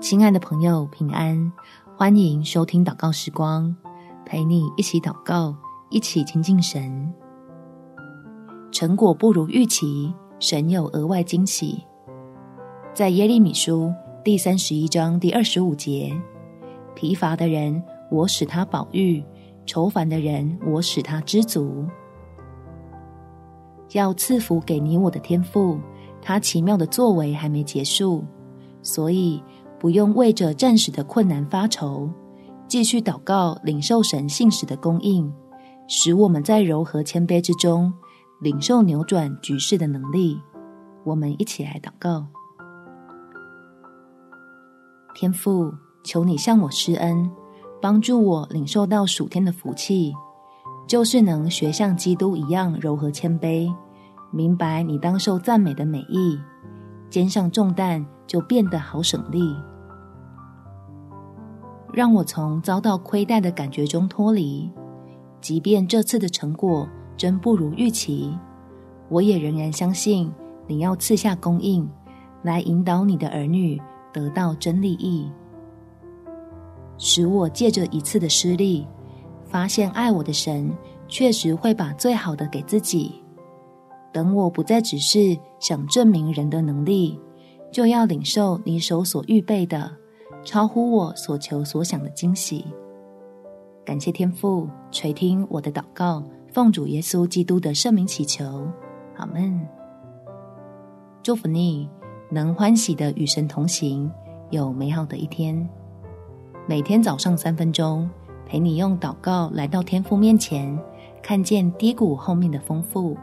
亲爱的朋友，平安！欢迎收听祷告时光，陪你一起祷告，一起亲近神。成果不如预期，神有额外惊喜。在耶利米书第三十一章第二十五节，疲乏的人，我使他饱飫；愁烦的人，我使他知足。要赐福给你我的天赋，他奇妙的作为还没结束，所以不用为着暂时的困难发愁，继续祷告，领受神信使的供应，使我们在柔和谦卑之中，领受扭转局势的能力。我们一起来祷告。天父，求你向我施恩，帮助我领受到属天的福气，就是能学像基督一样柔和谦卑，明白你当受赞美的美意，肩上重担就变得好省力。让我从遭到亏待的感觉中脱离，即便这次的成果真不如预期，我也仍然相信你要赐下供应，来引导你的儿女。得到真利益，使我借着一次的失利，发现爱我的神确实会把最好的给自己。等我不再只是想证明人的能力，就要领受你手所预备的，超乎我所求所想的惊喜。感谢天父垂听我的祷告，奉主耶稣基督的圣名祈求，阿门。祝福你。能欢喜的与神同行，有美好的一天。每天早上三分钟，陪你用祷告来到天父面前，看见低谷后面的丰富。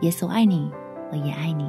耶稣爱你，我也爱你。